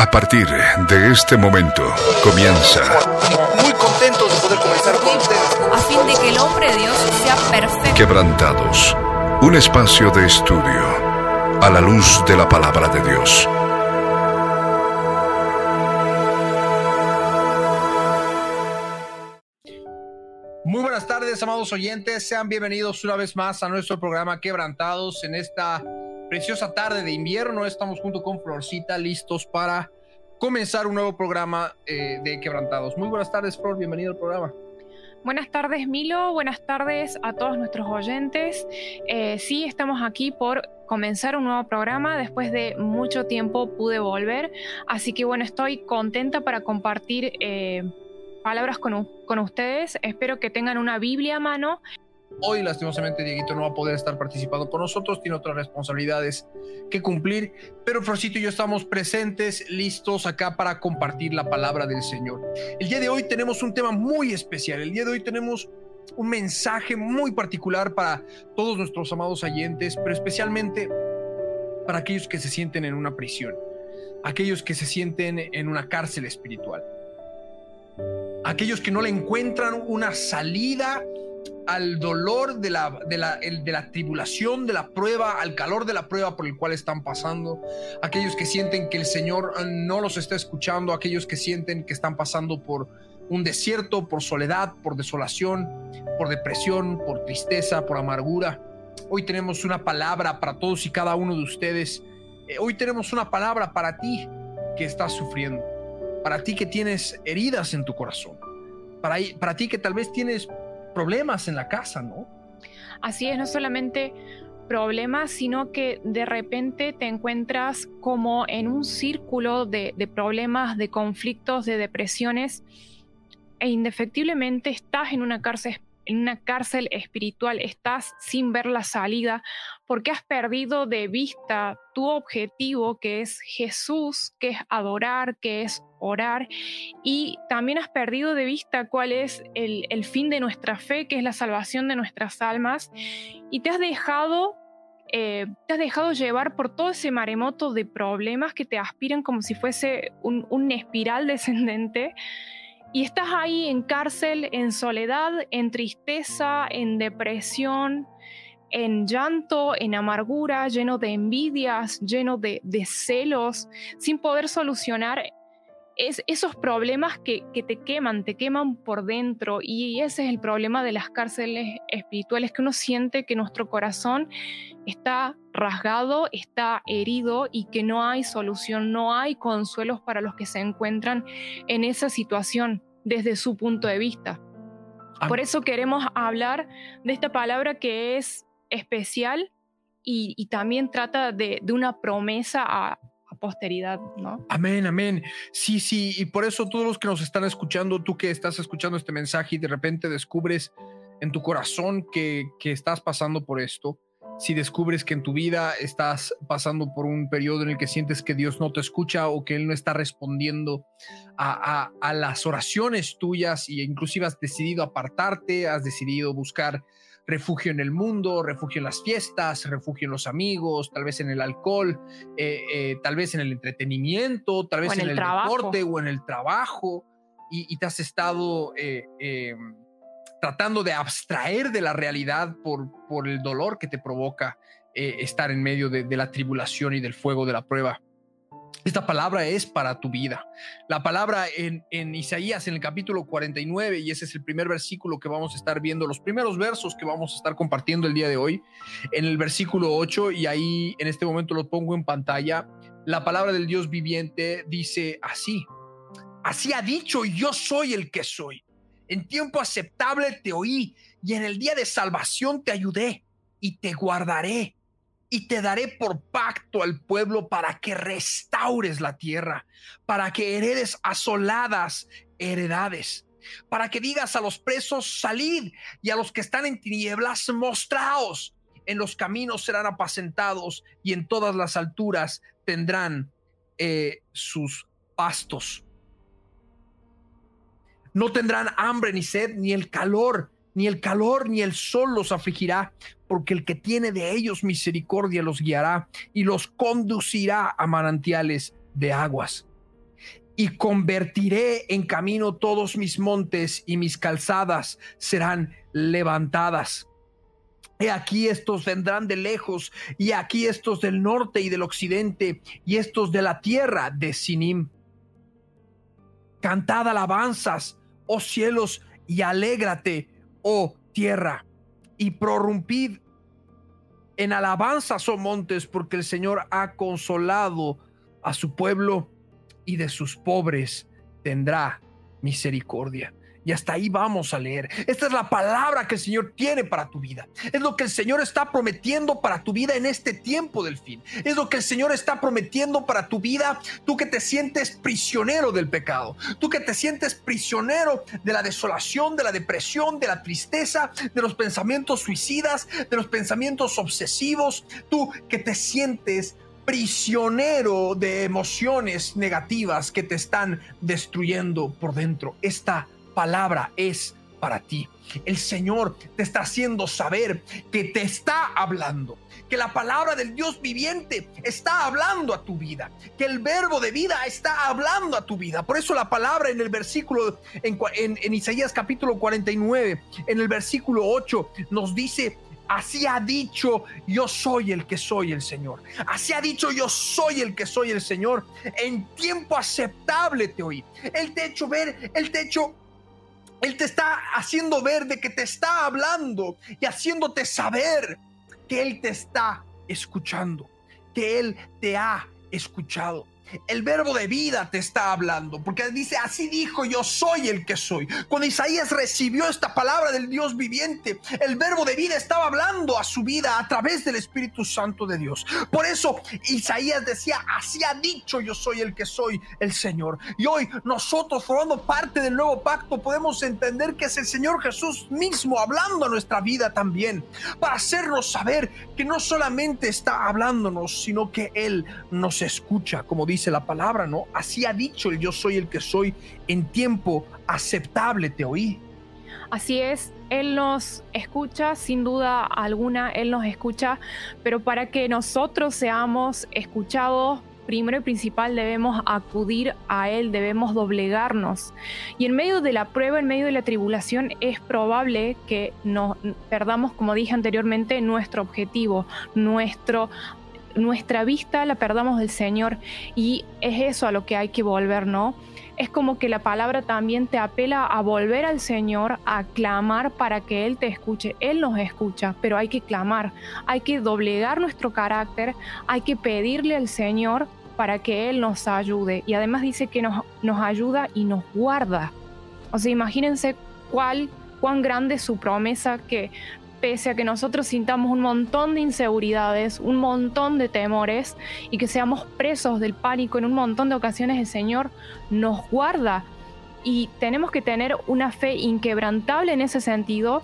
A partir de este momento comienza. Muy contentos de poder comenzar con ustedes. a fin de que el hombre de Dios sea perfecto. Quebrantados. Un espacio de estudio a la luz de la palabra de Dios. Muy buenas tardes, amados oyentes. Sean bienvenidos una vez más a nuestro programa Quebrantados en esta preciosa tarde de invierno. Estamos junto con Florcita listos para comenzar un nuevo programa eh, de Quebrantados. Muy buenas tardes, Flor. Bienvenido al programa. Buenas tardes, Milo. Buenas tardes a todos nuestros oyentes. Eh, sí, estamos aquí por comenzar un nuevo programa. Después de mucho tiempo pude volver. Así que bueno, estoy contenta para compartir eh, palabras con, con ustedes. Espero que tengan una Biblia a mano. Hoy, lastimosamente, Dieguito no va a poder estar participando con nosotros. Tiene otras responsabilidades que cumplir. Pero Florcito y yo estamos presentes, listos acá para compartir la palabra del Señor. El día de hoy tenemos un tema muy especial. El día de hoy tenemos un mensaje muy particular para todos nuestros amados oyentes, pero especialmente para aquellos que se sienten en una prisión, aquellos que se sienten en una cárcel espiritual, aquellos que no le encuentran una salida al dolor de la, de, la, de la tribulación, de la prueba, al calor de la prueba por el cual están pasando, aquellos que sienten que el Señor eh, no los está escuchando, aquellos que sienten que están pasando por un desierto, por soledad, por desolación, por depresión, por tristeza, por amargura. Hoy tenemos una palabra para todos y cada uno de ustedes. Eh, hoy tenemos una palabra para ti que estás sufriendo, para ti que tienes heridas en tu corazón, para, para ti que tal vez tienes problemas en la casa, ¿no? Así es, no solamente problemas, sino que de repente te encuentras como en un círculo de, problemas, de conflictos, de depresiones, e indefectiblemente estás en una cárcel en una cárcel espiritual, estás sin ver la salida porque has perdido de vista tu objetivo que es Jesús, que es adorar, que es orar, y también has perdido de vista cuál es el, el fin de nuestra fe, que es la salvación de nuestras almas, y te has dejado eh, te has dejado llevar por todo ese maremoto de problemas que te aspiran como si fuese un, un espiral descendente. Y estás ahí en cárcel, en soledad, en tristeza, en depresión, en llanto, en amargura, lleno de envidias, lleno de, de celos, sin poder solucionar es, esos problemas que, que, te queman, te queman por dentro. Y ese es el problema de las cárceles espirituales, que uno siente que nuestro corazón está rasgado, está herido y que no hay solución, no hay consuelos para los que se encuentran en esa situación desde su punto de vista. Por eso queremos hablar de esta palabra que es especial y, y también trata de, de una promesa a posteridad, ¿no? Amén, amén. Sí, sí, y por eso todos los que nos están escuchando, tú que estás escuchando este mensaje y de repente descubres en tu corazón que, que estás pasando por esto, si descubres que en tu vida estás pasando por un periodo en el que sientes que Dios no te escucha o que Él no está respondiendo a, a, las oraciones tuyas e inclusive has decidido apartarte, has decidido buscar refugio en el mundo, refugio en las fiestas, refugio en los amigos, tal vez en el alcohol, eh, eh, tal vez en el entretenimiento, tal vez en en, el trabajo. deporte o en el trabajo, y, y te has estado eh, tratando de abstraer de la realidad por, por el dolor que te provoca estar en medio de, de la tribulación y del fuego de la prueba. Esta palabra es para tu vida. La palabra en, en, Isaías, en el capítulo 49, y ese es el primer versículo que vamos a estar viendo, los primeros versos que vamos a estar compartiendo el día de hoy, en el versículo 8, y ahí en este momento lo pongo en pantalla, la palabra del Dios viviente dice así, así ha dicho, yo soy el que soy. En tiempo aceptable te oí, y en el día de salvación te ayudé, y te guardaré y te daré por pacto al pueblo para que restaures la tierra, para que heredes asoladas heredades, para que digas a los presos, salid, y a los que están en tinieblas, mostraos. En los caminos serán apacentados y en todas las alturas tendrán eh, sus pastos. No tendrán hambre ni sed, ni el calor, ni el calor ni el sol los afligirá, porque el que tiene de ellos misericordia los guiará y los conducirá a manantiales de aguas. y convertiré en camino todos mis montes y mis calzadas serán levantadas. He aquí estos vendrán de lejos, y aquí estos del norte y del occidente, y estos de la tierra de Sinim. Cantad alabanzas, oh cielos, y alégrate, oh tierra, y prorrumpid en alabanzas, oh montes, porque el Señor ha consolado a su pueblo y de sus pobres tendrá misericordia. Y hasta ahí vamos a leer. Esta es la palabra que el Señor tiene para tu vida. Es lo que el Señor está prometiendo para tu vida en este tiempo del fin. Es lo que el Señor está prometiendo para tu vida. Tú que te sientes prisionero del pecado. Tú que te sientes prisionero de la desolación, de la depresión, de la tristeza, de los pensamientos suicidas, de los pensamientos obsesivos. Tú que te sientes prisionero de emociones negativas que te están destruyendo por dentro. Esta palabra es para ti. El Señor te está haciendo saber que te está hablando, que la palabra del Dios viviente está hablando a tu vida, que el verbo de vida está hablando a tu vida. Por eso la palabra en el versículo, en, Isaías capítulo 49, en el versículo 8, nos dice Así ha dicho, yo soy el que soy el Señor. Así ha dicho, yo soy el que soy el Señor. En tiempo aceptable te oí. Él te ha hecho ver, Él te ha hecho, Él te está haciendo ver de que te está hablando y haciéndote saber que Él te está escuchando, que Él te ha escuchado. El verbo de vida te está hablando, porque dice, así dijo, yo soy el que soy. Cuando Isaías recibió esta palabra del Dios viviente, el verbo de vida estaba hablando a su vida a través del Espíritu Santo de Dios. Por eso Isaías decía, así ha dicho, yo soy el que soy el Señor. Y hoy nosotros, formando parte del nuevo pacto, podemos entender que es el Señor Jesús mismo hablando a nuestra vida también, para hacernos saber que no solamente está hablándonos, sino que Él nos escucha, como dice dice la palabra, ¿no? Así ha dicho el yo soy el que soy, en tiempo aceptable te oí. Así es, Él nos escucha, sin duda alguna, Él nos escucha, pero para que nosotros seamos escuchados, primero y principal debemos acudir a Él, debemos doblegarnos. Y en medio de la prueba, en medio de la tribulación, es probable que nos perdamos, como dije anteriormente, nuestro objetivo, nuestro nuestra vista la perdamos del Señor y es eso a lo que hay que volver, ¿no? Es como que la palabra también te apela a volver al Señor, a clamar para que Él te escuche. Él nos escucha, pero hay que clamar, hay que doblegar nuestro carácter, hay que pedirle al Señor para que Él nos ayude. Y además dice que nos, nos ayuda y nos guarda. O sea, imagínense cuál, cuán grande es su promesa que pese a que nosotros sintamos un montón de inseguridades, un montón de temores y que seamos presos del pánico en un montón de ocasiones, el Señor nos guarda y tenemos que tener una fe inquebrantable en ese sentido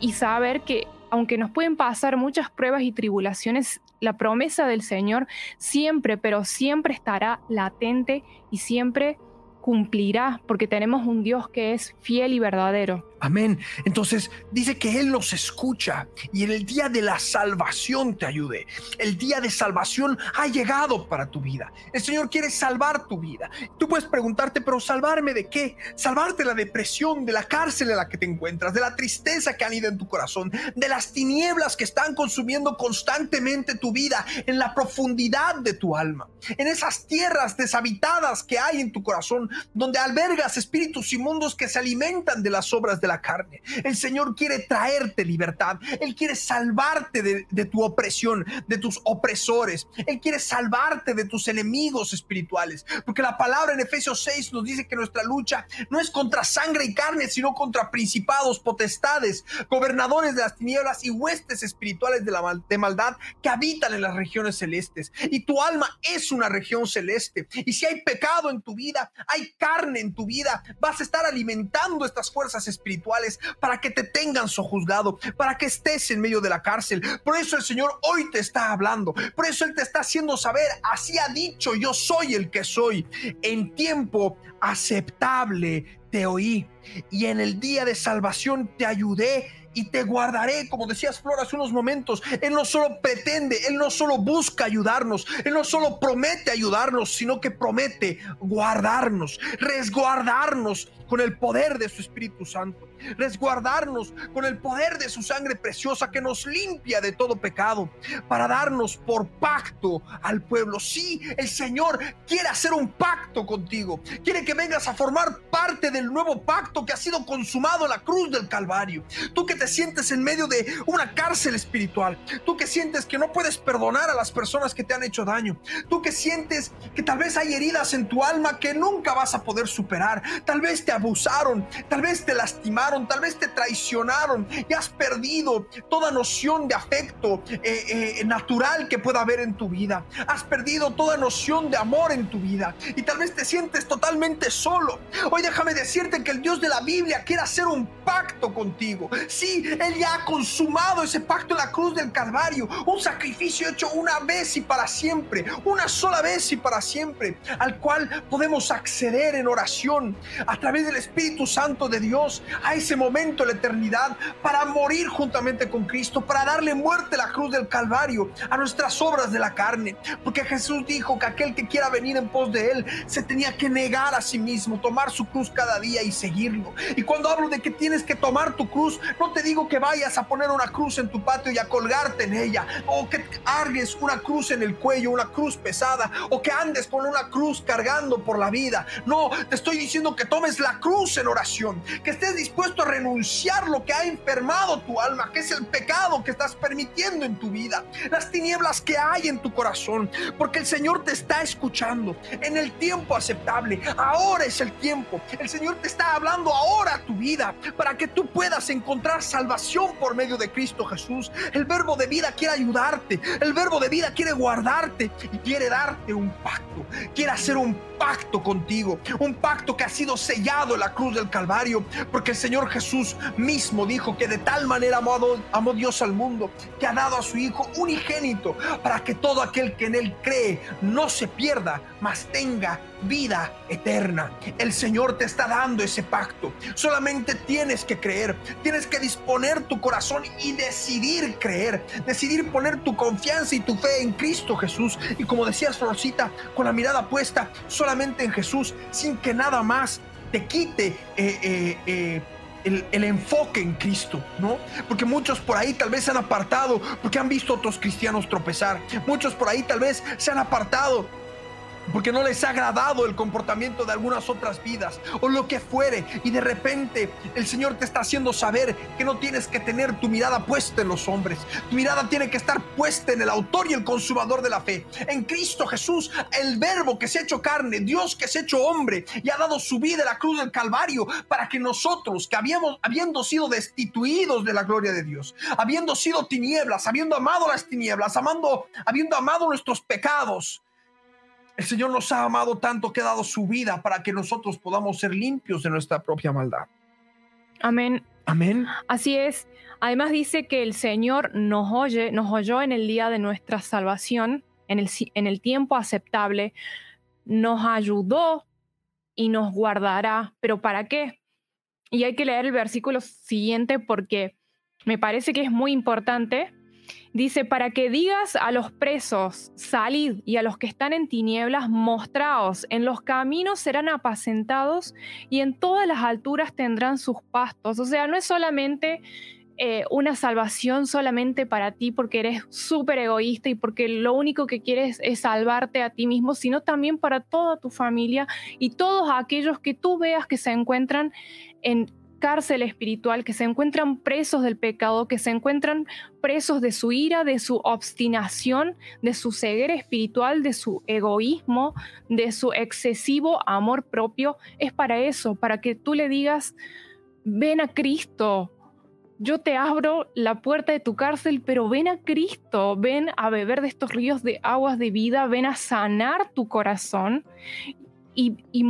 y saber que aunque nos pueden pasar muchas pruebas y tribulaciones, la promesa del Señor siempre, pero siempre estará latente y siempre cumplirá, porque tenemos un Dios que es fiel y verdadero. Amén. Entonces dice que Él nos escucha y en el día de la salvación te ayude. El día de salvación ha llegado para tu vida. El Señor quiere salvar tu vida. Tú puedes preguntarte, pero ¿salvarme de qué? Salvarte de la depresión, de la cárcel en la que te encuentras, de la tristeza que han ido en tu corazón, de las tinieblas que están consumiendo constantemente tu vida en la profundidad de tu alma, en esas tierras deshabitadas que hay en tu corazón, donde albergas espíritus inmundos que se alimentan de las obras de la carne. El Señor quiere traerte libertad. Él quiere salvarte de, tu opresión, de tus opresores. Él quiere salvarte de tus enemigos espirituales. Porque la palabra en Efesios 6 nos dice que nuestra lucha no es contra sangre y carne, sino contra principados, potestades, gobernadores de las tinieblas y huestes espirituales de, la, de maldad que habitan en las regiones celestes. Y tu alma es una región celeste. Y si hay pecado en tu vida, hay carne en tu vida, vas a estar alimentando estas fuerzas espirituales para que te tengan sojuzgado, para que estés en medio de la cárcel. Por eso el Señor hoy te está hablando, por eso Él te está haciendo saber, así ha dicho, yo soy el que soy. En tiempo aceptable te oí y en el día de salvación te ayudé y te guardaré, como decías Flor hace unos momentos. Él no solo pretende, Él no solo busca ayudarnos, Él no solo promete ayudarnos, sino que promete guardarnos, resguardarnos con el poder de su Espíritu Santo, resguardarnos con el poder de su sangre preciosa que nos limpia de todo pecado, para darnos por pacto al pueblo. Sí, el Señor quiere hacer un pacto contigo, quiere que vengas a formar parte del nuevo pacto que ha sido consumado en la cruz del Calvario. Tú que te sientes en medio de una cárcel espiritual, tú que sientes que no puedes perdonar a las personas que te han hecho daño, tú que sientes que tal vez hay heridas en tu alma que nunca vas a poder superar, tal vez te abusaron, tal vez te lastimaron, tal vez te traicionaron y has perdido toda noción de afecto eh, eh, natural que pueda haber en tu vida. Has perdido toda noción de amor en tu vida y tal vez te sientes totalmente solo. Hoy déjame decirte que el Dios de la Biblia quiere hacer un pacto contigo. Sí, Él ya ha consumado ese pacto en la cruz del Calvario, un sacrificio hecho una vez y para siempre, una sola vez y para siempre, al cual podemos acceder en oración a través de el Espíritu Santo de Dios a ese momento, la eternidad, para morir juntamente con Cristo, para darle muerte a la cruz del Calvario, a nuestras obras de la carne. Porque Jesús dijo que aquel que quiera venir en pos de Él se tenía que negar a sí mismo, tomar su cruz cada día y seguirlo. Y cuando hablo de que tienes que tomar tu cruz, no te digo que vayas a poner una cruz en tu patio y a colgarte en ella, o que argues una cruz en el cuello, una cruz pesada, o que andes con una cruz cargando por la vida. No, te estoy diciendo que tomes la cruz en oración, que estés dispuesto renunciar lo que ha enfermado tu alma, que es el pecado que estás permitiendo en tu vida, las tinieblas que hay en tu corazón, porque el Señor te está escuchando en el tiempo aceptable. Ahora es el tiempo. El Señor te está hablando ahora a tu vida para que tú puedas encontrar salvación por medio de Cristo Jesús. El verbo de vida quiere ayudarte, el verbo de vida quiere guardarte y quiere darte un pacto, quiere hacer un pacto contigo, un pacto que ha sido sellado la cruz del Calvario, porque el Señor Jesús mismo dijo que de tal manera amó, amó Dios al mundo, que ha dado a su Hijo unigénito, para que todo aquel que en Él cree no se pierda, mas tenga vida eterna. El Señor te está dando ese pacto. Solamente tienes que creer, tienes que disponer tu corazón y decidir creer, decidir poner tu confianza y tu fe en Cristo Jesús. Y como decías, Rosita, con la mirada puesta solamente en Jesús, sin que nada más te quite eh, eh, eh, el, enfoque en Cristo, ¿no? Porque muchos por ahí tal vez se han apartado porque han visto otros cristianos tropezar. Muchos por ahí tal vez se han apartado porque no les ha agradado el comportamiento de algunas otras vidas o lo que fuere y de repente el Señor te está haciendo saber que no tienes que tener tu mirada puesta en los hombres, tu mirada tiene que estar puesta en el autor y el consumador de la fe, en Cristo Jesús, el verbo que se ha hecho carne, Dios que se ha hecho hombre y ha dado su vida en la cruz del Calvario para que nosotros que habíamos habiendo sido destituidos de la gloria de Dios, habiendo sido tinieblas, habiendo amado las tinieblas, amando, habiendo amado nuestros pecados, el Señor nos ha amado tanto que ha dado su vida para que nosotros podamos ser limpios de nuestra propia maldad. Amén. Amén. Así es. Además dice que el Señor nos oye, nos oyó en el día de nuestra salvación, en el, en el tiempo aceptable, nos ayudó y nos guardará. ¿Pero para qué? Y hay que leer el versículo siguiente porque me parece que es muy importante Dice, para que digas a los presos, salid, y a los que están en tinieblas, mostraos, en los caminos serán apacentados y en todas las alturas tendrán sus pastos. O sea, no es solamente eh, una salvación solamente para ti porque eres súper egoísta y porque lo único que quieres es salvarte a ti mismo, sino también para toda tu familia y todos aquellos que tú veas que se encuentran en cárcel espiritual, que se encuentran presos del pecado, que se encuentran presos de su ira, de su obstinación, de su ceguera espiritual, de su egoísmo, de su excesivo amor propio. Es para eso, para que tú le digas, ven a Cristo, yo te abro la puerta de tu cárcel, pero ven a Cristo, ven a beber de estos ríos de aguas de vida, ven a sanar tu corazón y,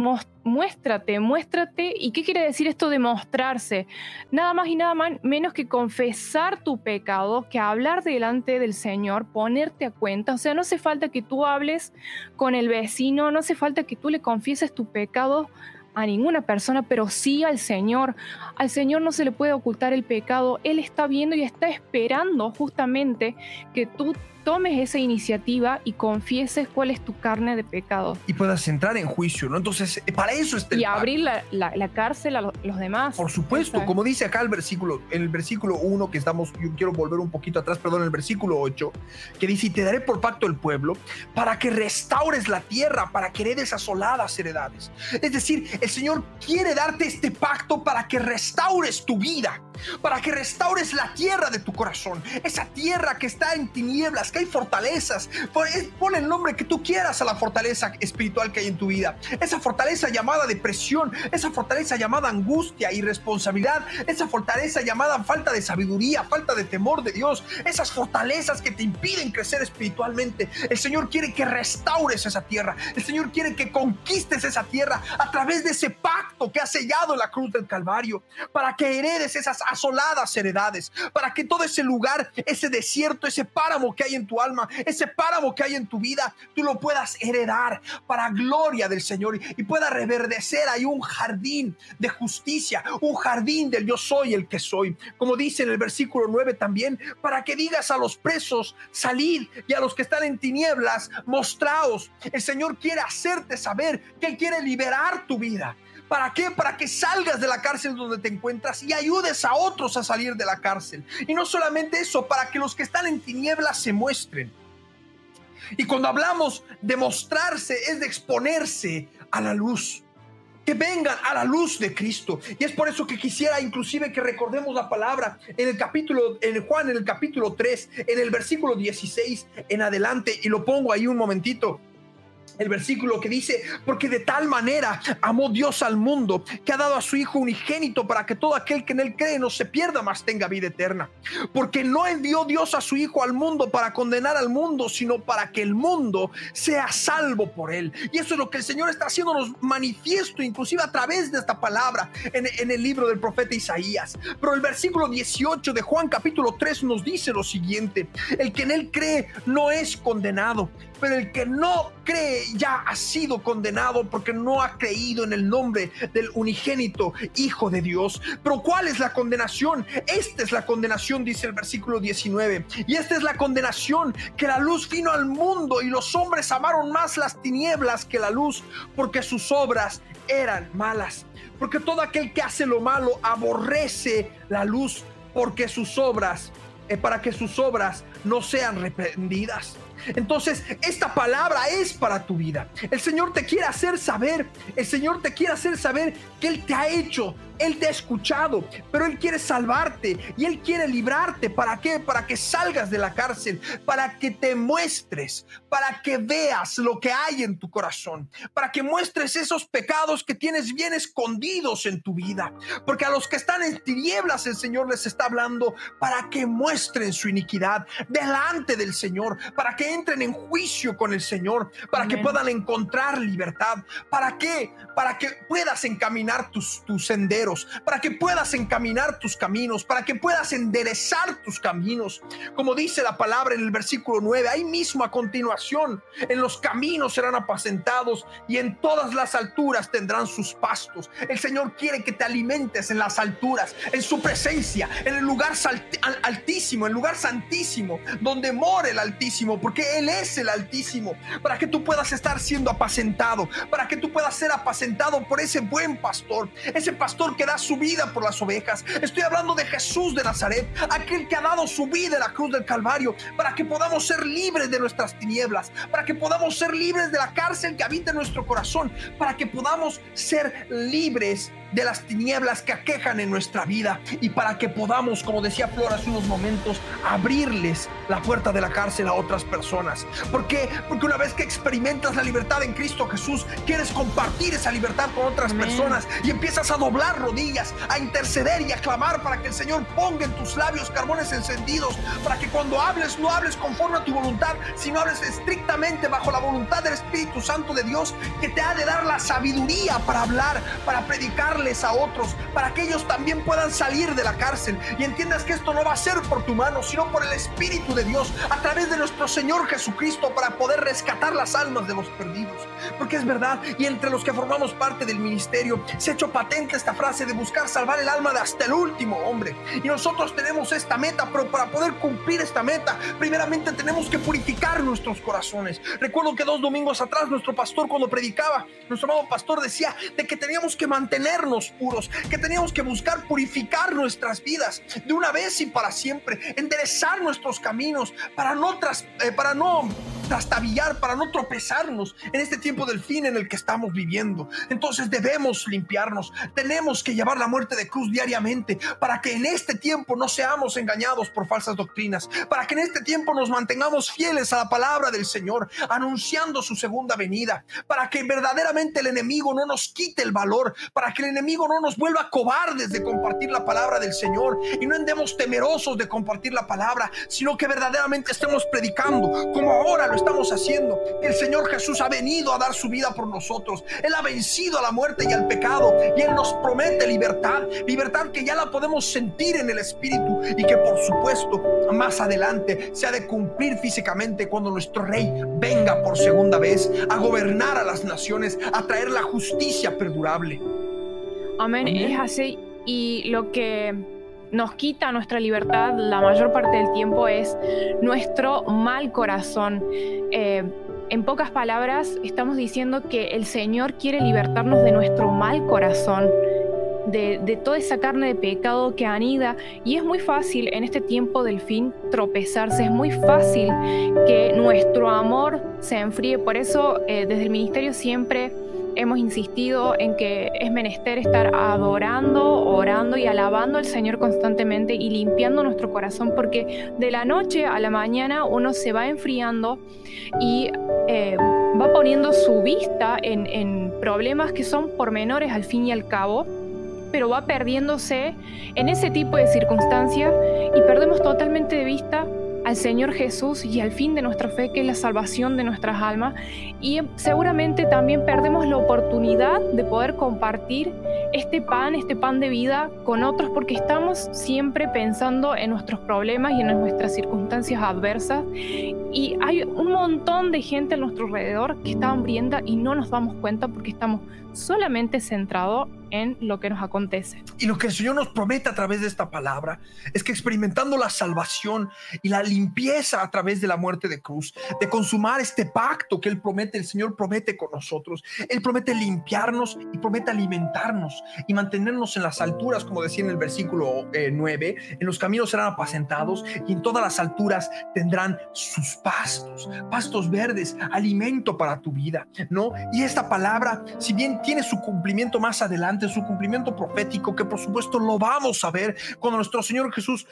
muéstrate, muéstrate. ¿Y qué quiere decir esto de mostrarse? Nada más y nada menos que confesar tu pecado, que hablar delante del Señor, ponerte a cuenta. O sea, no hace falta que tú hables con el vecino, no hace falta que tú le confieses tu pecado a ninguna persona, pero sí al Señor. Al Señor no se le puede ocultar el pecado. Él está viendo y está esperando justamente que tú tomes esa iniciativa y confieses cuál es tu carne de pecado. Y puedas entrar en juicio, ¿no? Entonces, eh, para eso está el Y abrir la, la, cárcel a los demás. Por supuesto, como dice acá el versículo, en el versículo 1 que estamos, yo quiero volver un poquito atrás, perdón, el versículo 8, que dice, y te daré por pacto el pueblo para que restaures la tierra, para que heredes asoladas heredades. Es decir, el Señor quiere darte este pacto para que restaures tu vida, para que restaures la tierra de tu corazón, esa tierra que está en tinieblas, que hay fortalezas. Pon el nombre que tú quieras a la fortaleza espiritual que hay en tu vida. Esa fortaleza llamada depresión, esa fortaleza llamada angustia, irresponsabilidad, esa fortaleza llamada falta de sabiduría, falta de temor de Dios, esas fortalezas que te impiden crecer espiritualmente. El Señor quiere que restaures esa tierra. El Señor quiere que conquistes esa tierra a través de ese pacto que ha sellado la cruz del Calvario, para que heredes esas asoladas heredades, para que todo ese lugar, ese desierto, ese páramo que hay en tu alma, ese páramo que hay en tu vida, tú lo puedas heredar para gloria del Señor y pueda reverdecer ahí un jardín de justicia, un jardín del yo soy el que soy. Como dice en el versículo 9 también, para que digas a los presos, salid y a los que están en tinieblas, mostraos. El Señor quiere hacerte saber que Él quiere liberar tu vida. ¿Para qué? Para que salgas de la cárcel donde te encuentras y ayudes a otros a salir de la cárcel. Y no solamente eso, para que los que están en tinieblas se muestren. Y cuando hablamos de mostrarse, es de exponerse a la luz. Que vengan a la luz de Cristo. Y es por eso que quisiera inclusive que recordemos la palabra en el capítulo, en Juan, en el capítulo 3, en el versículo 16 en adelante. Y lo pongo ahí un momentito el versículo que dice, porque de tal manera amó Dios al mundo, que ha dado a su Hijo unigénito para que todo aquel que en él cree no se pierda, mas tenga vida eterna. Porque no envió Dios a su Hijo al mundo para condenar al mundo, sino para que el mundo sea salvo por él. Y eso es lo que el Señor está haciéndonos manifiesto, inclusive a través de esta palabra en, en el libro del profeta Isaías. Pero el versículo 18 de Juan capítulo 3 nos dice lo siguiente, el que en él cree no es condenado pero el que no cree ya ha sido condenado porque no ha creído en el nombre del unigénito Hijo de Dios. Pero ¿cuál es la condenación? Esta es la condenación, dice el versículo 19. Y esta es la condenación, que la luz vino al mundo y los hombres amaron más las tinieblas que la luz porque sus obras eran malas. Porque todo aquel que hace lo malo aborrece la luz porque sus obras, eh, para que sus obras no sean reprendidas. Entonces, esta palabra es para tu vida. El Señor te quiere hacer saber, el Señor te quiere hacer saber que Él te ha hecho él te ha escuchado, pero Él quiere salvarte y Él quiere librarte. ¿Para qué? Para que salgas de la cárcel, para que te muestres, para que veas lo que hay en tu corazón, para que muestres esos pecados que tienes bien escondidos en tu vida. Porque a los que están en tinieblas el Señor les está hablando para que muestren su iniquidad delante del Señor, para que entren en juicio con el Señor, para que puedan encontrar libertad. ¿Para qué? Para que puedas encaminar tus, tus para que puedas encaminar tus caminos, para que puedas enderezar tus caminos. Como dice la palabra en el versículo 9, ahí mismo a continuación, en los caminos serán apacentados y en todas las alturas tendrán sus pastos. El Señor quiere que te alimentes en las alturas, en su presencia, en el lugar altísimo, en el lugar santísimo, donde mora el Altísimo, porque Él es el Altísimo, para que tú puedas estar siendo apacentado, para que tú puedas ser apacentado por ese buen pastor, ese pastor que da su vida por las ovejas. Estoy hablando de Jesús de Nazaret, aquel que ha dado su vida en la cruz del Calvario para que podamos ser libres de nuestras tinieblas, para que podamos ser libres de la cárcel que habita en nuestro corazón, para que podamos ser libres de las tinieblas que aquejan en nuestra vida y para que podamos, como decía Flor hace unos momentos, abrirles la puerta de la cárcel a otras personas. ¿Por qué? Porque una vez que experimentas la libertad en Cristo Jesús, quieres compartir esa libertad con otras personas y empiezas a doblar rodillas, a interceder y a clamar para que el Señor ponga en tus labios carbones encendidos, para que cuando hables no hables conforme a tu voluntad, sino hables estrictamente bajo la voluntad del Espíritu Santo de Dios que te ha de dar la sabiduría para hablar, para predicar a otros para que ellos también puedan salir de la cárcel y entiendas que esto no va a ser por tu mano, sino por el Espíritu de Dios a través de nuestro Señor Jesucristo para poder rescatar las almas de los perdidos. Porque es verdad, y entre los que formamos parte del ministerio se ha hecho patente esta frase de buscar salvar el alma de hasta el último hombre. Y nosotros tenemos esta meta, pero para poder cumplir esta meta, primeramente tenemos que purificar nuestros corazones. Recuerdo que dos domingos atrás nuestro pastor cuando predicaba, nuestro amado pastor decía de que teníamos que mantenernos puros, que teníamos que buscar purificar nuestras vidas de una vez y para siempre, enderezar nuestros caminos para no, tras, eh, para no trastabillar, para no tropezarnos en este tiempo del fin en el que estamos viviendo. Entonces debemos limpiarnos, tenemos que llevar la muerte de cruz diariamente para que en este tiempo no seamos engañados por falsas doctrinas, para que en este tiempo nos mantengamos fieles a la palabra del Señor, anunciando su segunda venida, para que verdaderamente el enemigo no nos quite el valor, para que el enemigo no nos vuelva cobardes de compartir la palabra del Señor y no andemos temerosos de compartir la palabra, sino que verdaderamente estemos predicando como ahora lo estamos haciendo. El Señor Jesús ha venido a dar su vida por nosotros. Él ha vencido a la muerte y al pecado y Él nos promete libertad, libertad que ya la podemos sentir en el Espíritu y que por supuesto más adelante se ha de cumplir físicamente cuando nuestro Rey venga por segunda vez a gobernar a las naciones, a traer la justicia perdurable. Amén, es así. Y lo que nos quita nuestra libertad la mayor parte del tiempo es nuestro mal corazón. Eh, en pocas palabras, estamos diciendo que el Señor quiere libertarnos de nuestro mal corazón. De, de, toda esa carne de pecado que anida y es muy fácil en este tiempo del fin tropezarse, es muy fácil que nuestro amor se enfríe, por eso eh, desde el ministerio siempre hemos insistido en que es menester estar adorando, orando y alabando al Señor constantemente y limpiando nuestro corazón, porque de la noche a la mañana uno se va enfriando y eh, va poniendo su vista en, en problemas que son pormenores al fin y al cabo pero va perdiéndose en ese tipo de circunstancias y perdemos totalmente de vista al Señor Jesús y al fin de nuestra fe, que es la salvación de nuestras almas. Y seguramente también perdemos la oportunidad de poder compartir este pan, este pan de vida con otros, porque estamos siempre pensando en nuestros problemas y en nuestras circunstancias adversas. Y hay un montón de gente a nuestro alrededor que está hambrienta y no nos damos cuenta porque estamos solamente centrados en lo que nos acontece. Y lo que el Señor nos promete a través de esta palabra es que experimentando la salvación y la limpieza a través de la muerte de cruz, de consumar este pacto que Él promete, el Señor promete con nosotros. Él promete limpiarnos y promete alimentarnos y mantenernos en las alturas, como decía en el versículo 9, eh, en los caminos serán apacentados y en todas las alturas tendrán sus pastos, pastos verdes, alimento para tu vida, ¿no? Y esta palabra, si bien tiene su cumplimiento más adelante, su cumplimiento profético, que por supuesto lo vamos a ver cuando nuestro Señor Jesús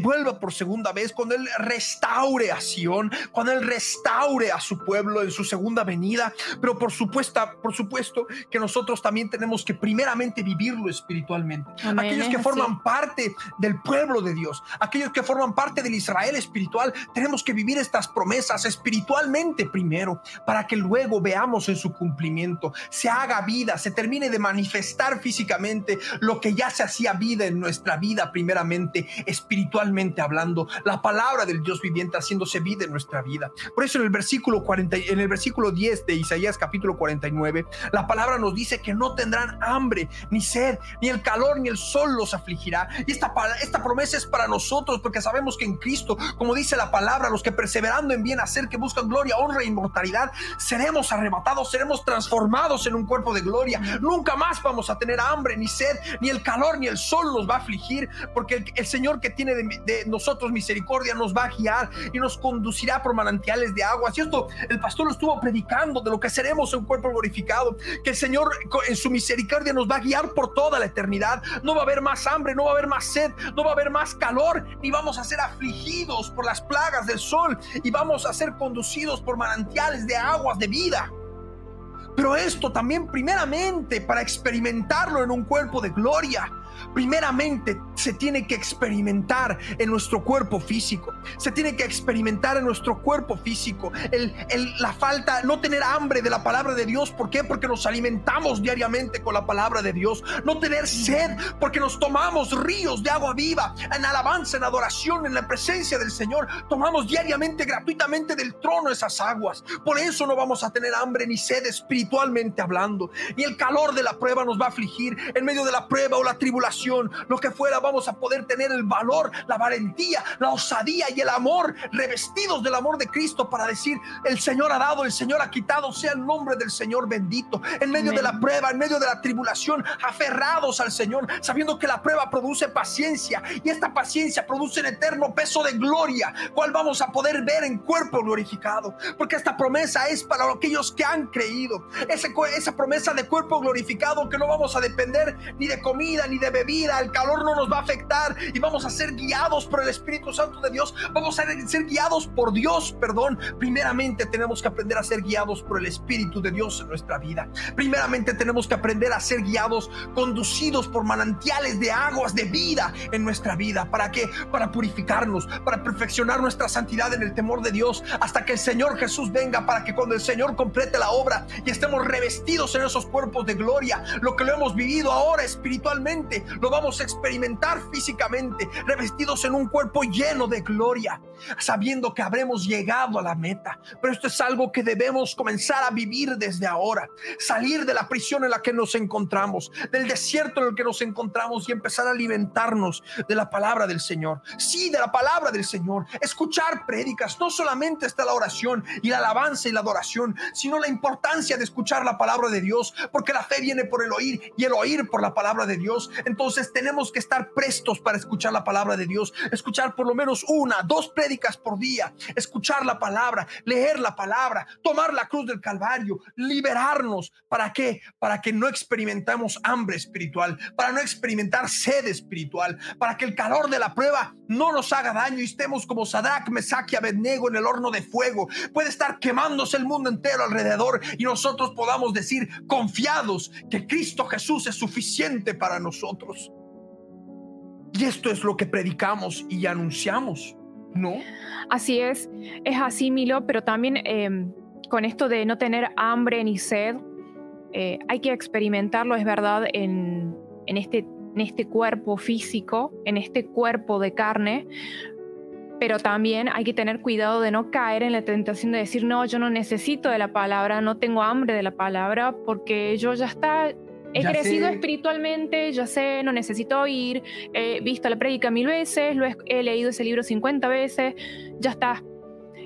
vuelva por segunda vez, cuando Él restaure a Sion, cuando Él restaure a su pueblo en su segunda venida. Pero por supuesto, por supuesto que nosotros también tenemos que primeramente vivirlo espiritualmente. Aquellos que forman parte del pueblo de Dios, aquellos que forman parte del Israel espiritual, tenemos que vivir estas promesas espiritualmente primero, para que luego veamos en su cumplimiento, se haga vida, se termine de manifestar físicamente lo que ya se hacía vida en nuestra vida, primeramente espiritualmente hablando, la palabra del Dios viviente haciéndose vida en nuestra vida. Por eso en el versículo 40, en el versículo 10 de Isaías capítulo 49, la palabra nos dice que no tendrán hambre, ni sed, ni el calor, ni el sol los afligirá. Y esta, esta promesa es para nosotros, porque sabemos que en Cristo, como dice la palabra, los que perseverando en bien hacer, que buscan gloria, honra e inmortalidad, seremos arrebatados, seremos transformados en un cuerpo de gloria. Nunca más vamos a tener hambre, ni sed, ni el calor, ni el sol nos va a afligir, porque el, Señor que tiene de, nosotros misericordia nos va a guiar y nos conducirá por manantiales de aguas. Y esto el pastor lo estuvo predicando de lo que seremos un cuerpo glorificado, que el Señor en su misericordia nos va a guiar por toda la eternidad. No va a haber más hambre, no va a haber más sed, no va a haber más calor, ni vamos a ser afligidos por las plagas del sol y vamos a ser conducidos por manantiales de aguas de vida. Pero esto también primeramente para experimentarlo en un cuerpo de gloria, primeramente se tiene que experimentar en nuestro cuerpo físico. Se tiene que experimentar en nuestro cuerpo físico. El, la falta, no tener hambre de la palabra de Dios. ¿Por qué? Porque nos alimentamos diariamente con la palabra de Dios. No tener sed porque nos tomamos ríos de agua viva en alabanza, en adoración, en la presencia del Señor. Tomamos diariamente, gratuitamente del trono esas aguas. Por eso no vamos a tener hambre ni sed espiritualmente hablando. Y el calor de la prueba nos va a afligir. En medio de la prueba o la tribulación, lo que fuera, vamos a poder tener el valor, la valentía, la osadía y el amor, revestidos del amor de Cristo para decir, el Señor ha dado, el Señor ha quitado, sea el nombre del Señor bendito. En medio de la prueba, en medio de la tribulación, aferrados al Señor, sabiendo que la prueba produce paciencia y esta paciencia produce un eterno peso de gloria, cual vamos a poder ver en cuerpo glorificado. Porque esta promesa es para aquellos que han creído. Esa, esa promesa de cuerpo glorificado que no vamos a depender ni de comida ni de bebida, el calor no nos va a afectar y vamos a ser guiados por el Espíritu Santo de Dios. Vamos a ser guiados por Dios, perdón. Primeramente tenemos que aprender a ser guiados por el Espíritu de Dios en nuestra vida. Primeramente tenemos que aprender a ser guiados, conducidos por manantiales de aguas de vida en nuestra vida. ¿Para qué? Para purificarnos, para perfeccionar nuestra santidad en el temor de Dios, hasta que el Señor Jesús venga, para que cuando el Señor complete la obra y estemos revestidos en esos cuerpos de gloria, lo que lo hemos vivido ahora espiritualmente, lo vamos a experimentar físicamente, revestidos en un cuerpo lleno de gloria, sabiendo que habremos llegado a la meta. Pero esto es algo que debemos comenzar a vivir desde ahora, salir de la prisión en la que nos encontramos, del desierto en el que nos encontramos y empezar a alimentarnos de la palabra del Señor. Sí, de la palabra del Señor. Escuchar prédicas, no solamente está la oración y la alabanza y la adoración, sino la importancia de escuchar la palabra de Dios, porque la fe viene por el oír y el oír por la palabra de Dios. Entonces tenemos que estar prestos para escuchar la palabra de Dios, escuchar por lo menos una, dos prédicas por día, escuchar la palabra, leer la palabra, tomar la cruz del Calvario, liberarnos. ¿Para qué? Para que no experimentemos hambre espiritual, para no experimentar sed espiritual, para que el calor de la prueba no nos haga daño y estemos como Sadrach, Mesach y Abednego en el horno de fuego. Puede estar quemándose el mundo entero alrededor y nosotros podamos decir confiados que Cristo Jesús es suficiente para nosotros. Y esto es lo que predicamos y anunciamos, ¿no? Así es, es así, Milo, pero también em, con esto de no tener hambre ni sed, eh, hay que experimentarlo, es verdad, en, este, en este cuerpo físico, en este cuerpo de carne, pero también hay que tener cuidado de no caer en la tentación de decir, no, yo no necesito de la palabra, no tengo hambre de la palabra, porque yo ya está, He crecido espiritualmente, ya sé, no necesito oír, he visto la prédica mil veces, lo he, leído ese libro 50 veces, ya está.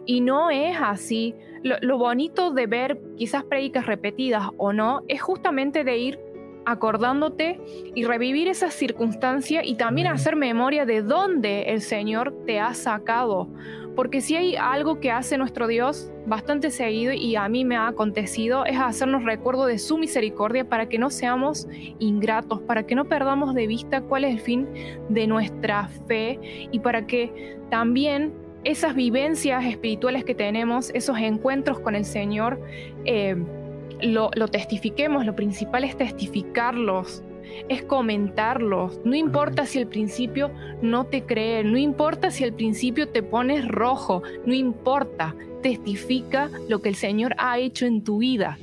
Y no es así. Lo, bonito de ver quizás prédicas repetidas o no es justamente de ir acordándote y revivir esa circunstancia y también hacer memoria de dónde el Señor te ha sacado. Porque si hay algo que hace nuestro Dios bastante seguido y a mí me ha acontecido es hacernos recuerdo de su misericordia para que no seamos ingratos, para que no perdamos de vista cuál es el fin de nuestra fe y para que también esas vivencias espirituales que tenemos, esos encuentros con el Señor, eh, lo, lo testifiquemos. Lo principal es testificarlos es comentarlos. No importa si al principio no te creen, no importa si al principio te pones rojo, no importa. Testifica lo que el Señor ha hecho en tu vida.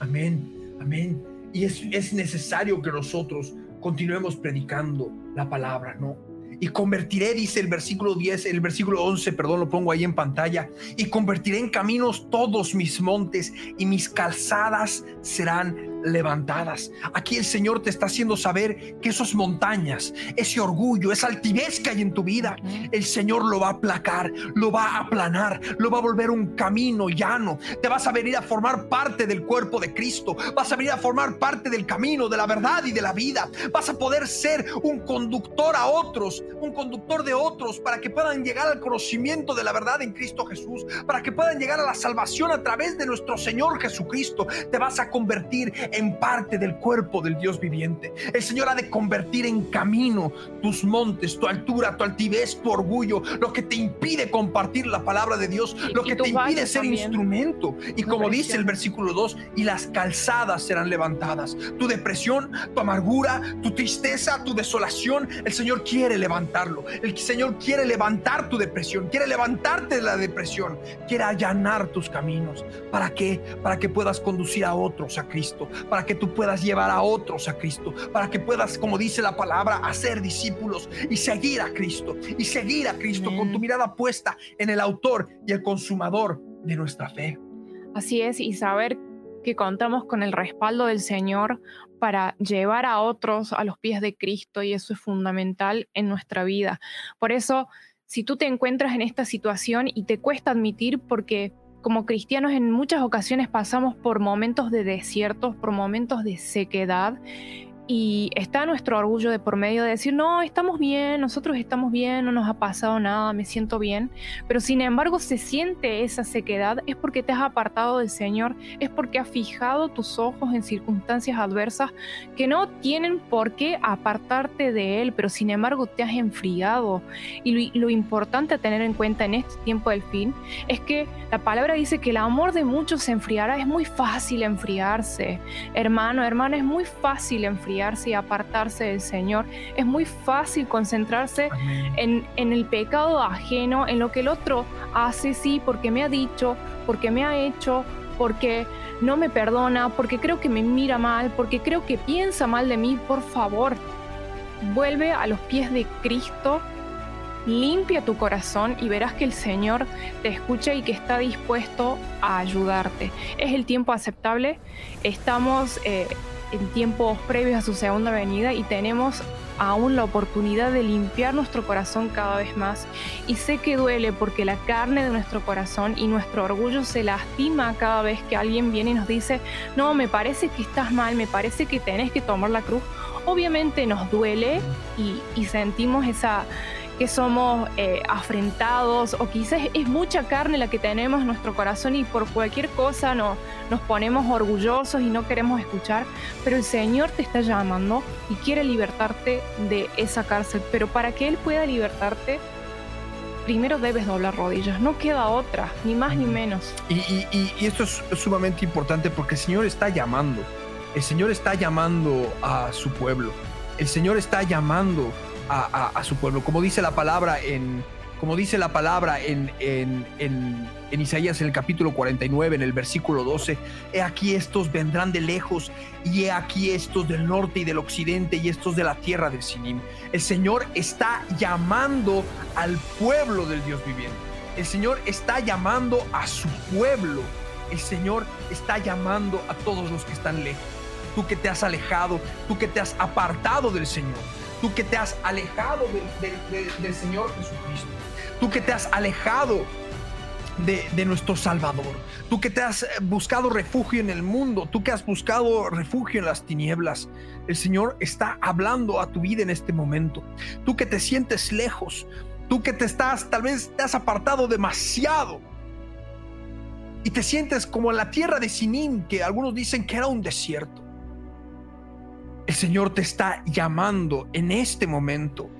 Amén, amén. Y es, es necesario que nosotros continuemos predicando la palabra, ¿no? Y convertiré, dice el versículo 10, el versículo 11, perdón, lo pongo ahí en pantalla, y convertiré en caminos todos mis montes y mis calzadas serán levantadas. Aquí el Señor te está haciendo saber que esas montañas, ese orgullo, esa altivez que hay en tu vida, el Señor lo va a aplacar, lo va a aplanar, lo va a volver un camino llano. Te vas a venir a formar parte del cuerpo de Cristo, vas a venir a formar parte del camino, de la verdad y de la vida. Vas a poder ser un conductor a otros un conductor de otros para que puedan llegar al conocimiento de la verdad en Cristo Jesús, para que puedan llegar a la salvación a través de nuestro Señor Jesucristo. Te vas a convertir en parte del cuerpo del Dios viviente. El Señor ha de convertir en camino tus montes, tu altura, tu altivez, tu orgullo, lo que te impide compartir la palabra de Dios, lo que te impide ser instrumento. Y como dice el versículo 2, y las calzadas serán levantadas. Tu depresión, tu amargura, tu tristeza, tu desolación, el Señor quiere levantarlo. El Señor quiere levantar tu depresión, quiere levantarte de la depresión, quiere allanar tus caminos. ¿Para qué? Para que puedas conducir a otros a Cristo, para que tú puedas llevar a otros a Cristo, para que puedas, como dice la palabra, hacer discípulos y seguir a Cristo, y seguir a Cristo con tu mirada puesta en el autor y el consumador de nuestra fe. Así es, y saber que contamos con el respaldo del Señor para llevar a otros a los pies de Cristo y eso es fundamental en nuestra vida. Por eso, si tú te encuentras en esta situación y te cuesta admitir porque como cristianos en muchas ocasiones pasamos por momentos de desiertos, por momentos de sequedad y está nuestro orgullo de por medio de decir, no, estamos bien, nosotros estamos bien, no nos ha pasado nada, me siento bien. Pero sin embargo se siente esa sequedad, es porque te has apartado del Señor, es porque has fijado tus ojos en circunstancias adversas que no tienen por qué apartarte de Él, pero sin embargo te has enfriado. Y lo, lo importante a tener en cuenta en este tiempo del fin es que la palabra dice que el amor de muchos se enfriará, es muy fácil enfriarse. Hermano, hermano, es muy fácil enfriarse y apartarse del Señor. Es muy fácil concentrarse en, en, el pecado ajeno, en lo que el otro hace, sí, porque me ha dicho, porque me ha hecho, porque no me perdona, porque creo que me mira mal, porque creo que piensa mal de mí. Por favor, vuelve a los pies de Cristo limpia tu corazón y verás que el Señor te escucha y que está dispuesto a ayudarte. Es el tiempo aceptable, estamos eh, en tiempos previos a su segunda venida y tenemos aún la oportunidad de limpiar nuestro corazón cada vez más. Y sé que duele porque la carne de nuestro corazón y nuestro orgullo se lastima cada vez que alguien viene y nos dice, no, me parece que estás mal, me parece que tenés que tomar la cruz. Obviamente nos duele y, y sentimos esa que somos eh, afrentados o quizás es mucha carne la que tenemos en nuestro corazón y por cualquier cosa no, nos ponemos orgullosos y no queremos escuchar, pero el Señor te está llamando y quiere libertarte de esa cárcel, pero para que Él pueda libertarte, primero debes doblar rodillas, no queda otra, ni más ni menos. Y, y, y esto es sumamente importante porque el Señor está llamando, el Señor está llamando a su pueblo, el Señor está llamando a, su pueblo. Como dice la palabra en, como dice la palabra en, en, en, Isaías en el capítulo 49, en el versículo 12, he aquí estos vendrán de lejos y he aquí estos del norte y del occidente y estos de la tierra del Sinim. El Señor está llamando al pueblo del Dios viviente. El Señor está llamando a su pueblo. El Señor está llamando a todos los que están lejos. Tú que te has alejado, tú que te has apartado del Señor tú que te has alejado del Señor Jesucristo, tú que te has alejado de, nuestro Salvador, tú que te has buscado refugio en el mundo, tú que has buscado refugio en las tinieblas, el Señor está hablando a tu vida en este momento, tú que te sientes lejos, tú que te estás, tal vez te has apartado demasiado. Y te sientes como en la tierra de Sinín, que algunos dicen que era un desierto. El Señor te está llamando en este momento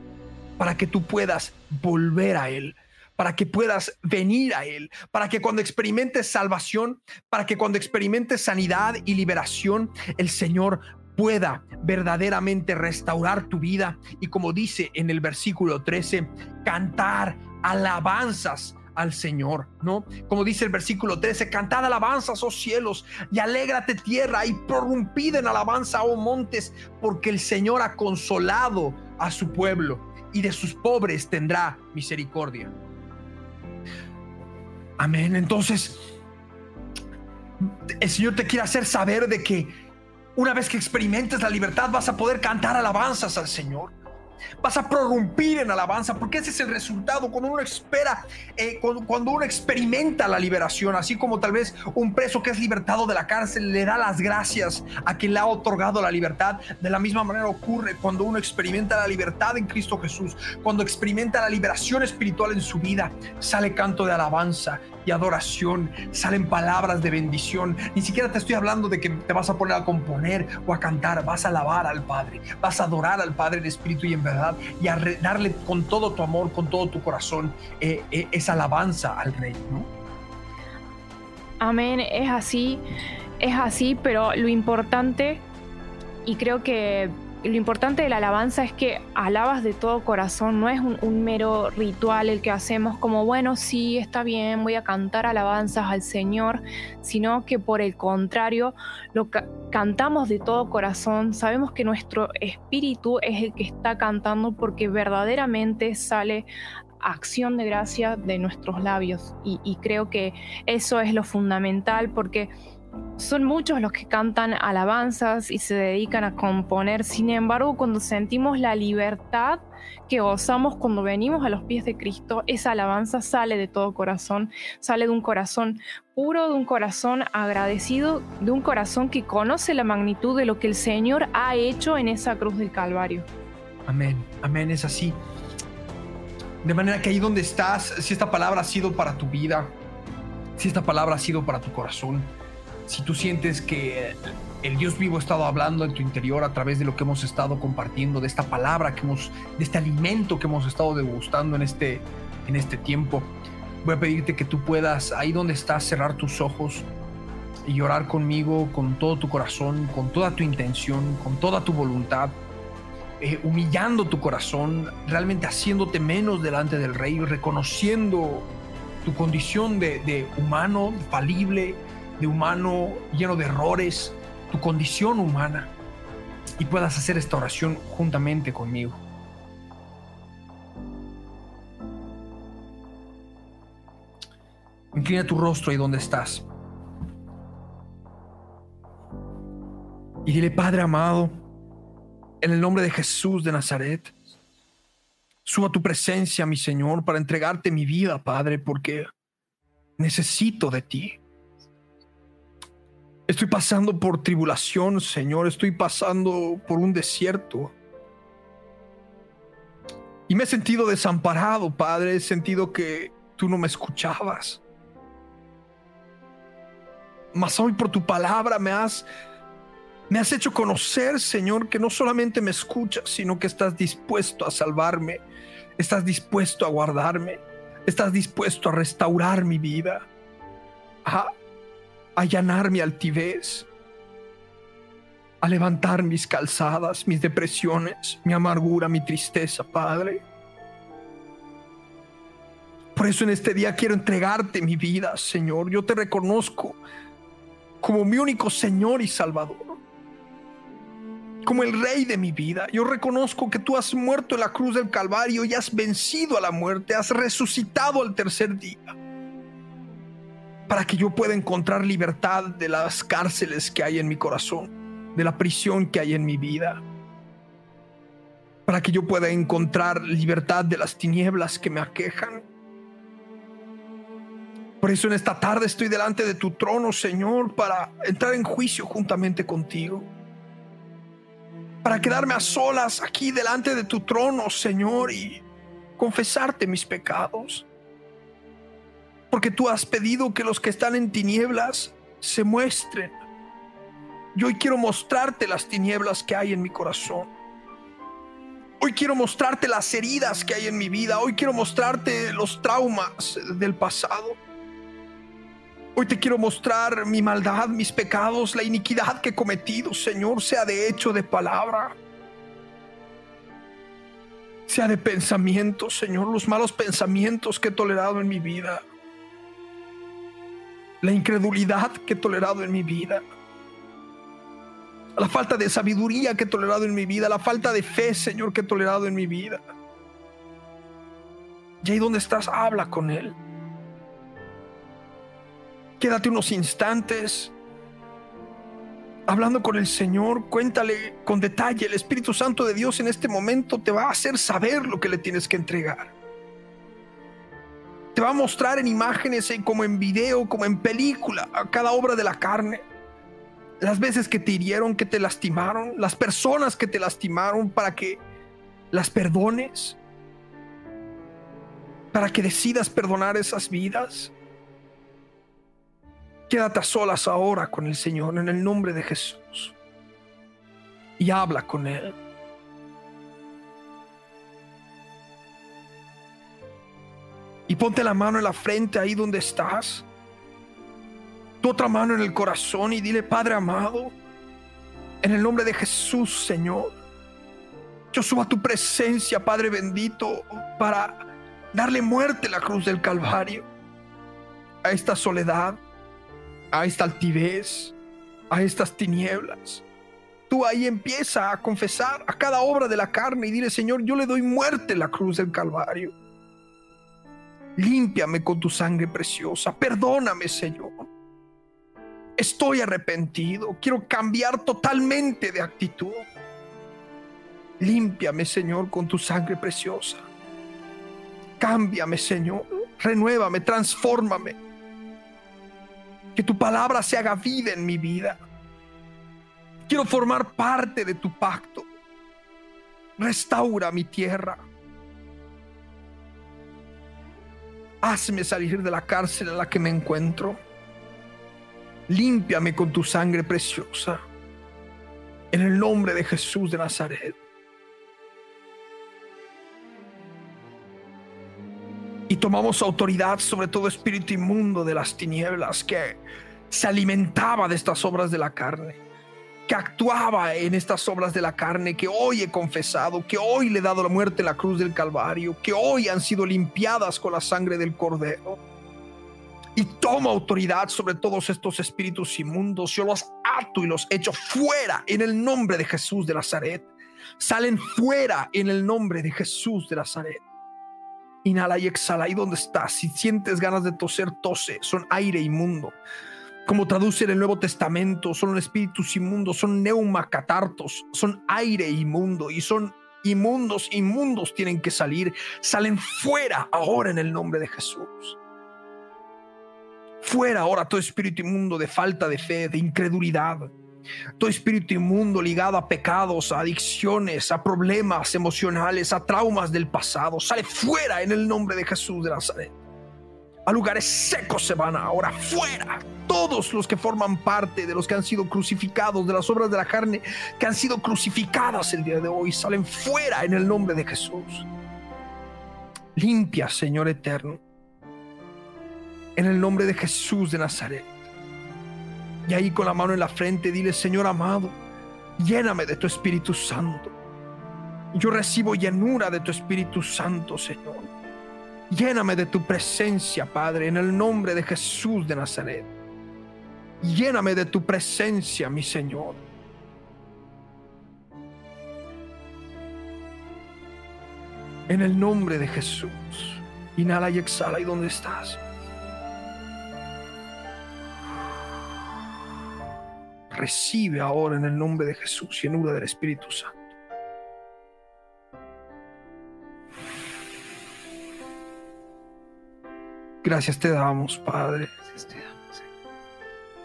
para que tú puedas volver a Él, para que puedas venir a Él, para que cuando experimentes salvación, para que cuando experimentes sanidad y liberación, el Señor pueda verdaderamente restaurar tu vida y como dice en el versículo 13, cantar alabanzas al Señor, ¿no? Como dice el versículo 13, cantad alabanzas, oh cielos, y alégrate tierra, y prorrumpid en alabanza, oh montes, porque el Señor ha consolado a su pueblo, y de sus pobres tendrá misericordia. Amén. Entonces, el Señor te quiere hacer saber de que una vez que experimentes la libertad vas a poder cantar alabanzas al Señor. Vas a prorrumpir en alabanza, porque ese es el resultado cuando uno espera, eh, cuando, uno experimenta la liberación, así como tal vez un preso que es libertado de la cárcel le da las gracias a quien le ha otorgado la libertad. De la misma manera ocurre cuando uno experimenta la libertad en Cristo Jesús, cuando experimenta la liberación espiritual en su vida, sale canto de alabanza, y adoración, salen palabras de bendición. Ni siquiera te estoy hablando de que te vas a poner a componer o a cantar, vas a alabar al Padre, vas a adorar al Padre en espíritu y en verdad y a darle con todo tu amor, con todo tu corazón eh, eh, esa alabanza al Rey, Amén, es así, es así, pero lo importante, y creo que lo importante de la alabanza es que alabas de todo corazón, no es un, mero ritual el que hacemos como, bueno, sí, está bien, voy a cantar alabanzas al Señor, sino que por el contrario, lo cantamos de todo corazón, sabemos que nuestro espíritu es el que está cantando porque verdaderamente sale acción de gracia de nuestros labios. Y creo que eso es lo fundamental porque son muchos los que cantan alabanzas y se dedican a componer. Sin embargo, cuando sentimos la libertad que gozamos cuando venimos a los pies de Cristo, esa alabanza sale de todo corazón, sale de un corazón puro, de un corazón agradecido, de un corazón que conoce la magnitud de lo que el Señor ha hecho en esa cruz del Calvario. Amén, amén, es así. De manera que ahí donde estás, si esta palabra ha sido para tu vida, si esta palabra ha sido para tu corazón, si tú sientes que el Dios vivo ha estado hablando en tu interior a través de lo que hemos estado compartiendo, de esta palabra que hemos, de este alimento que hemos estado degustando en este, en este tiempo, voy a pedirte que tú puedas, ahí donde estás, cerrar tus ojos y llorar conmigo con todo tu corazón, con toda tu intención, con toda tu voluntad, eh, humillando tu corazón, realmente haciéndote menos delante del Rey, reconociendo tu condición de, de humano, falible, de humano lleno de errores, tu condición humana, y puedas hacer esta oración juntamente conmigo. Inclina tu rostro ahí donde estás. Y dile, Padre amado, en el nombre de Jesús de Nazaret, suba tu presencia, mi Señor, para entregarte mi vida, Padre, porque necesito de ti. Estoy pasando por tribulación, Señor. Estoy pasando por un desierto. Y me he sentido desamparado, Padre. He sentido que tú no me escuchabas. Mas hoy por tu palabra me has, me has hecho conocer, Señor, que no solamente me escuchas, sino que estás dispuesto a salvarme. Estás dispuesto a guardarme. Estás dispuesto a restaurar mi vida allanar mi altivez, a levantar mis calzadas, mis depresiones, mi amargura, mi tristeza, Padre. Por eso en este día quiero entregarte mi vida, Señor. Yo te reconozco como mi único Señor y Salvador. Como el Rey de mi vida. Yo reconozco que tú has muerto en la cruz del Calvario y has vencido a la muerte. Has resucitado al tercer día para que yo pueda encontrar libertad de las cárceles que hay en mi corazón, de la prisión que hay en mi vida, para que yo pueda encontrar libertad de las tinieblas que me aquejan. Por eso en esta tarde estoy delante de tu trono, Señor, para entrar en juicio juntamente contigo. Para quedarme a solas aquí delante de tu trono, Señor, y confesarte mis pecados porque tú has pedido que los que están en tinieblas se muestren. Yo hoy quiero mostrarte las tinieblas que hay en mi corazón. Hoy quiero mostrarte las heridas que hay en mi vida. Hoy quiero mostrarte los traumas del pasado. Hoy te quiero mostrar mi maldad, mis pecados, la iniquidad que he cometido, Señor, sea de hecho, de palabra, sea de pensamiento, Señor, los malos pensamientos que he tolerado en mi vida la incredulidad que he tolerado en mi vida, la falta de sabiduría que he tolerado en mi vida, la falta de fe, Señor, que he tolerado en mi vida. Y ahí donde estás, habla con Él. Quédate unos instantes hablando con el Señor, cuéntale con detalle. El Espíritu Santo de Dios en este momento te va a hacer saber lo que le tienes que entregar. Te va a mostrar en imágenes, como en video, como en película, a cada obra de la carne. Las veces que te hirieron, que te lastimaron, las personas que te lastimaron para que las perdones, para que decidas perdonar esas vidas. Quédate a solas ahora con el Señor en el nombre de Jesús y habla con Él. Y ponte la mano en la frente ahí donde estás. Tu otra mano en el corazón y dile, Padre amado, en el nombre de Jesús, Señor, yo subo a tu presencia, Padre bendito, para darle muerte a la cruz del Calvario, a esta soledad, a esta altivez, a estas tinieblas. Tú ahí empieza a confesar a cada obra de la carne y dile, Señor, yo le doy muerte a la cruz del Calvario. Límpiame con tu sangre preciosa. Perdóname, Señor. Estoy arrepentido. Quiero cambiar totalmente de actitud. Límpiame, Señor, con tu sangre preciosa. Cámbiame, Señor. Renuévame, transfórmame. Que tu palabra se haga vida en mi vida. Quiero formar parte de tu pacto. Restaura mi tierra. Hazme salir de la cárcel en la que me encuentro. Límpiame con tu sangre preciosa. En el nombre de Jesús de Nazaret. Y tomamos autoridad sobre todo espíritu inmundo de las tinieblas que se alimentaba de estas obras de la carne que actuaba en estas obras de la carne, que hoy he confesado, que hoy le he dado la muerte en la cruz del Calvario, que hoy han sido limpiadas con la sangre del Cordero. Y toma autoridad sobre todos estos espíritus inmundos. Yo los ato y los echo fuera en el nombre de Jesús de Nazaret. Salen fuera en el nombre de Jesús de Nazaret. Inhala y exhala. Ahí donde estás. Si sientes ganas de toser, tose. Son aire inmundo como traduce en el Nuevo Testamento, son espíritus inmundos, son neumacatartos, son aire inmundo y son inmundos, inmundos tienen que salir, salen fuera ahora en el nombre de Jesús. Fuera ahora todo espíritu inmundo de falta de fe, de incredulidad, todo espíritu inmundo ligado a pecados, a adicciones, a problemas emocionales, a traumas del pasado, sale fuera en el nombre de Jesús de Nazaret a lugares secos se van ahora fuera. Todos los que forman parte de los que han sido crucificados, de las obras de la carne que han sido crucificadas el día de hoy, salen fuera en el nombre de Jesús. Limpia, Señor eterno, en el nombre de Jesús de Nazaret. Y ahí con la mano en la frente, dile, Señor amado, lléname de tu Espíritu Santo. Yo recibo llenura de tu Espíritu Santo, Señor. Lléname de tu presencia, Padre, en el nombre de Jesús de Nazaret. Lléname de tu presencia, mi Señor. En el nombre de Jesús. Inhala y exhala. ¿Y dónde estás? Recibe ahora en el nombre de Jesús llenura del Espíritu Santo. Gracias te damos, Padre.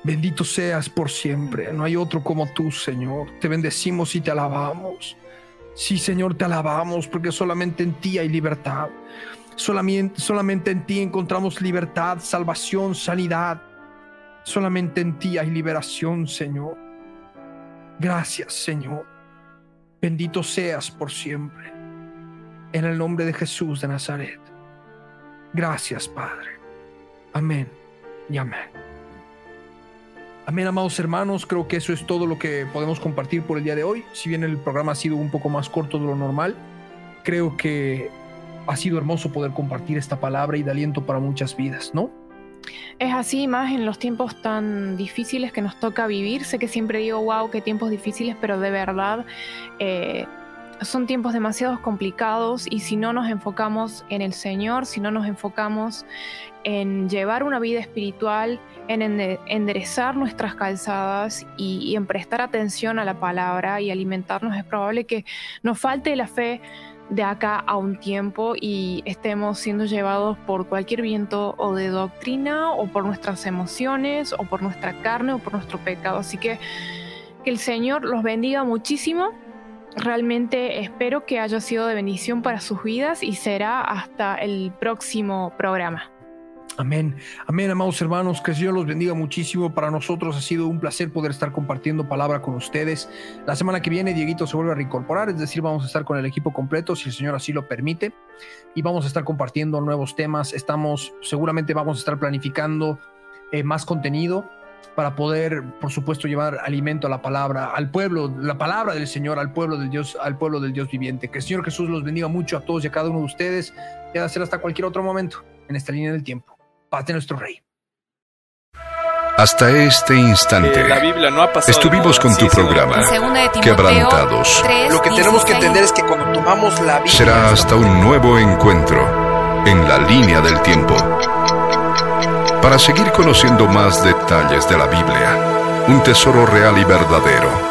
Bendito seas por siempre. No hay otro como tú, Señor. Te bendecimos y te alabamos. Sí, Señor, te alabamos porque solamente en ti hay libertad. Solamente, solamente en ti encontramos libertad, salvación, sanidad. Solamente en ti hay liberación, Señor. Gracias, Señor. Bendito seas por siempre. En el nombre de Jesús de Nazaret. Gracias, Padre. Amén y amén. Amén, amados hermanos. Creo que eso es todo lo que podemos compartir por el día de hoy. Si bien el programa ha sido un poco más corto de lo normal, creo que ha sido hermoso poder compartir esta palabra y de aliento para muchas vidas, ¿no? Es así, más en los tiempos tan difíciles que nos toca vivir. Sé que siempre digo, wow, qué tiempos difíciles, pero de verdad eh, son tiempos demasiado complicados y si no nos enfocamos en el Señor, si no nos enfocamos en llevar una vida espiritual, en enderezar nuestras calzadas y, en prestar atención a la palabra y alimentarnos, es probable que nos falte la fe de acá a un tiempo y estemos siendo llevados por cualquier viento o de doctrina o por nuestras emociones o por nuestra carne o por nuestro pecado. Así que que el Señor los bendiga muchísimo Realmente espero que haya sido de bendición para sus vidas y será hasta el próximo programa. Amén, amén, amados hermanos, que el Señor los bendiga muchísimo. Para nosotros ha sido un placer poder estar compartiendo palabra con ustedes. La semana que viene, Dieguito se vuelve a reincorporar, es decir, vamos a estar con el equipo completo, si el Señor así lo permite, y vamos a estar compartiendo nuevos temas. Estamos, seguramente vamos a estar planificando eh, más contenido para poder, por supuesto, llevar alimento a la palabra, al pueblo, la palabra del Señor, al pueblo del Dios, al pueblo del Dios viviente. Que el Señor Jesús los bendiga mucho a todos y a cada uno de ustedes y a hacer hasta cualquier otro momento en esta línea del tiempo. Paz de nuestro Rey. Hasta este instante estuvimos con tu programa Quebrantados. Lo que tenemos que entender es que cuando tomamos la Biblia será hasta un nuevo encuentro en la línea del tiempo para seguir conociendo más detalles de la Biblia, un tesoro real y verdadero